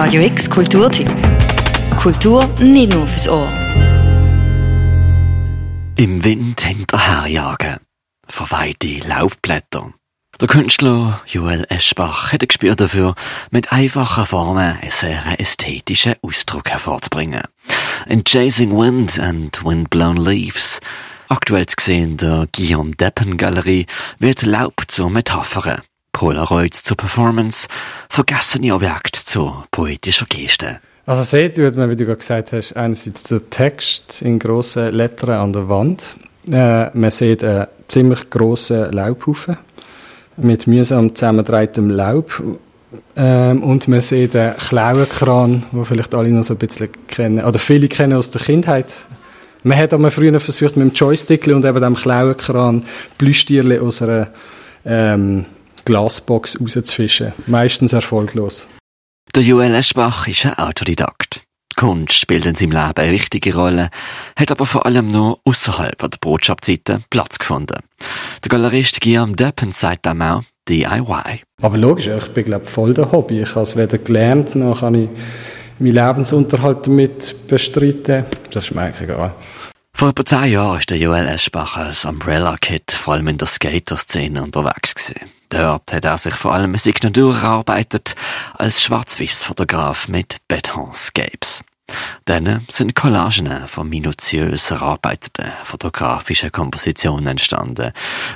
Radio X Kulturtipp. Kultur nicht nur fürs Ohr. Im Wind hinterherjagen. Verweihte Laubblätter. Der Künstler Joel Eschbach hat ein Gespür dafür, mit einfachen Formen einen sehr ästhetischen Ausdruck hervorzubringen. In Chasing Wind and Windblown Leaves, aktuell zu sehen der Guillaume Deppen Galerie, wird Laub zur Metapher, Polaroids zur Performance, vergessene Objekte zu poetischer Geste. Also seht wie du gerade gesagt hast, einerseits der Text in grossen Lettern an der Wand. Äh, man sieht einen ziemlich grossen Laubhaufen mit mühsam zusammengedrehtem Laub. Ähm, und man sieht einen Klauenkran, den vielleicht alle noch so ein bisschen kennen, oder viele kennen aus der Kindheit. Man hat aber früher versucht, mit dem Joystick und eben dem Klauenkran Plüschtierchen aus einer ähm, Glasbox rauszufischen. Meistens erfolglos. Der Joel Eschbach ist ein Autodidakt. Kunst spielt in seinem Leben eine wichtige Rolle, hat aber vor allem nur außerhalb der Botschaftszeiten Platz gefunden. Der Galerist Guillaume Deppen sagt dem auch DIY. Aber logisch, ich bin glaube voll der Hobby. Ich habe es weder gelernt, noch kann ich meinen Lebensunterhalt damit bestreiten. Das ist mir eigentlich egal. Vor etwa zehn Jahren ist der Joel Eschbach als Umbrella-Kid vor allem in der Skater-Szene unterwegs gewesen. Dort hat er sich vor allem eine Signatur erarbeitet als Schwarz-Weiß-Fotograf mit Betonscapes. Dann sind Collagen von minutiös erarbeiteten fotografischen Kompositionen entstanden.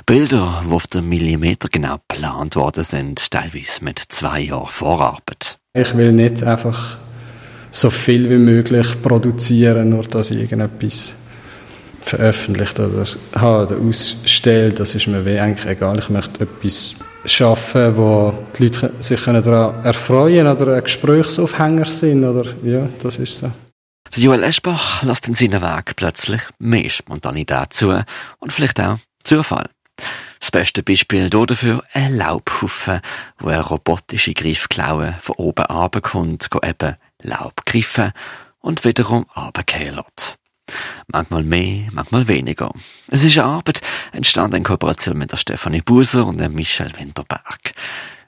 Bilder, die auf den Millimeter genau geplant worden sind, teilweise mit zwei Jahren Vorarbeit. Ich will nicht einfach so viel wie möglich produzieren, nur dass ich irgendetwas veröffentlicht oder habe oder ausstelle, das ist mir eigentlich egal. Ich möchte etwas schaffen, wo die Leute sich daran erfreuen oder ein Gesprächsaufhänger sind. Oder, ja, das ist so. Joel Eschbach lässt in seinen Weg plötzlich mehr Spontanität zu und vielleicht auch Zufall. Das beste Beispiel dafür ein Laubhaufen, wo eine robotische Griffklaue von oben runterkommt, eben Laub greifen und wiederum runtergehen lässt. Manchmal mehr, manchmal weniger. Es ist eine Arbeit, entstanden in Kooperation mit der Stefanie Buser und dem Michel Winterberg.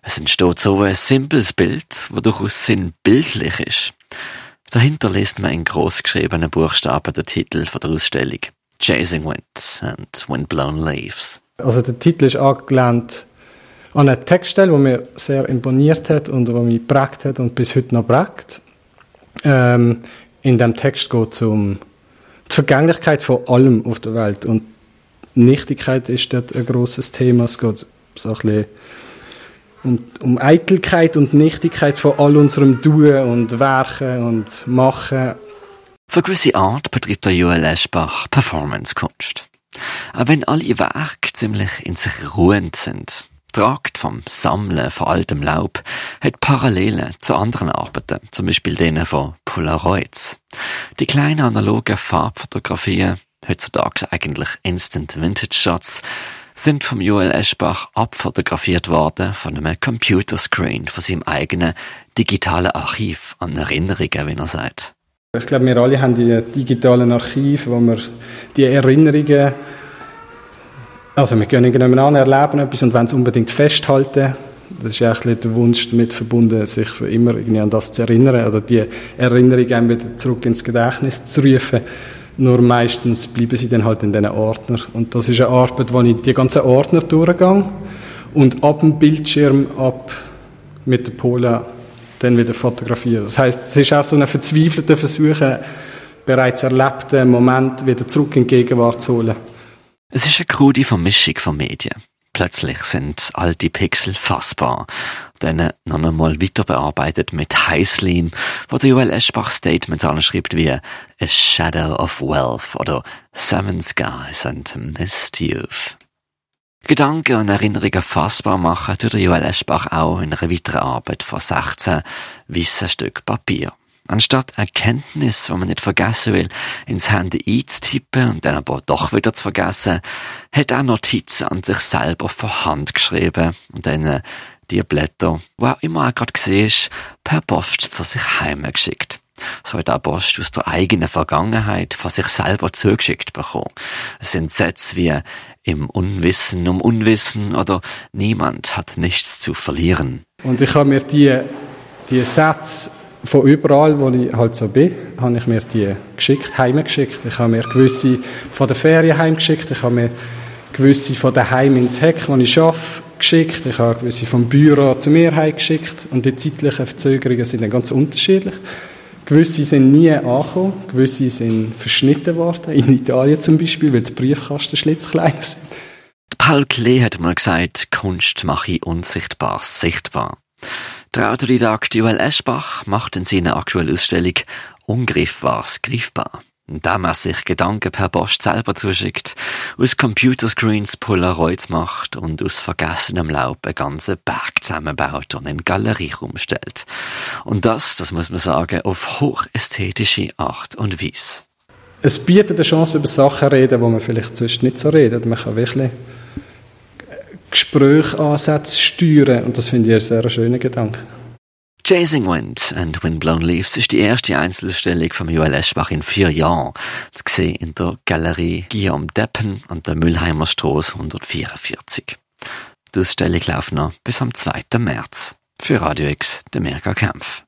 Es entsteht so ein simples Bild, das durchaus sinnbildlich ist. Dahinter liest man in groß geschriebenen Buchstaben den Titel von der Ausstellung Chasing Wind and Windblown Leaves. Also der Titel ist angelehnt an eine Textstelle, die mir sehr imponiert hat und die mich prägt hat und bis heute noch prägt. Ähm, in dem Text geht es um die Vergänglichkeit von allem auf der Welt und Nichtigkeit ist dort ein großes Thema. Es geht so ein bisschen um, um Eitelkeit und Nichtigkeit von all unserem Tun und Werken und Machen. Für gewisse Art betreibt der Joel Eschbach Performance-Kunst. Aber wenn alle Werke ziemlich in sich ruhend sind, Trakt vom Sammeln von altem Laub hat Parallelen zu anderen Arbeiten, zum Beispiel denen von Polaroids. Die kleinen analogen Farbfotografien, heutzutage eigentlich Instant Vintage Shots, sind vom Joel Eschbach abfotografiert worden von einem Computerscreen von seinem eigenen digitalen Archiv an Erinnerungen, wie er sagt. Ich glaube, wir alle haben die digitalen Archive, wo wir die Erinnerungen also wir gehen irgendjemand an, erleben etwas und wollen es unbedingt festhalten. Das ist eigentlich der Wunsch damit verbunden, sich für immer irgendwie an das zu erinnern oder die Erinnerung wieder zurück ins Gedächtnis zu rufen. Nur meistens bleiben sie dann halt in diesen Ordner. Und das ist eine Arbeit, wo ich die ganzen Ordner durchgehe und ab dem Bildschirm ab mit der Pola dann wieder fotografiere. Das heißt, es ist auch so ein verzweifelter Versuch, bereits erlebten Moment wieder zurück in die Gegenwart zu holen. Es ist eine krude Vermischung von Medien. Plötzlich sind all die Pixel fassbar. Dann noch einmal weiter bearbeitet mit Highsleam, wo der Joel Eschbach Statements anschreibt wie A Shadow of Wealth oder Seven Skies and Mist Youth. Gedanken und Erinnerungen fassbar machen tut der Joel Eschbach auch in einer weiteren Arbeit von 16 weißen Stück Papier. Anstatt Erkenntnis, die man nicht vergessen will, ins Handy einzutippen und dann aber doch wieder zu vergessen, hat er Notizen an sich selber von Hand geschrieben und dann äh, die Blätter, wo auch immer er gerade gesehen per Post zu sich heimgeschickt. So hat er Post aus der eigenen Vergangenheit von sich selber zugeschickt bekommen. Es sind Sätze wie im Unwissen um Unwissen oder niemand hat nichts zu verlieren. Und ich habe mir die, die Sätze von überall, wo ich halt so bin, habe ich mir die geschickt, heimgeschickt. Ich habe mir gewisse von der Ferien heimgeschickt, ich habe mir gewisse von daheim ins Heck, wo ich arbeite, geschickt, ich habe gewisse vom Büro zu mir heimgeschickt und die zeitlichen Verzögerungen sind dann ganz unterschiedlich. Gewisse sind nie angekommen, gewisse sind verschnitten worden, in Italien zum Beispiel, weil die Briefkastenschlitz klein sind. Paul Klee hat mal gesagt, Kunst mache unsichtbar sichtbar. Der Autodidakt Joel Eschbach macht in seiner aktuellen Ausstellung Ungriffbares greifbar indem er sich Gedanken per Post selber zuschickt, aus Computerscreens Polaroids macht und aus vergessenem Laub einen ganzen Berg zusammenbaut und in Galerieraum stellt. Und das, das muss man sagen, auf hochästhetische Art und Weise. Es bietet eine Chance, über Sachen zu reden, wo man vielleicht sonst nicht so redet. Man kann wirklich Gespräche, Ansätze steuern und das finde ich einen sehr schönen Gedanke. Chasing Wind and Windblown Leaves ist die erste Einzelausstellung von Joel Eschbach in vier Jahren. Zu sehen in der Galerie Guillaume Deppen an der Müllheimer Straße 144. Die Ausstellung läuft noch bis am 2. März. Für Radio X, der Merker Kampf.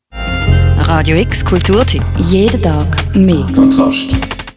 Radio X Kulturtipp. Jeden Tag mehr. Kontrast.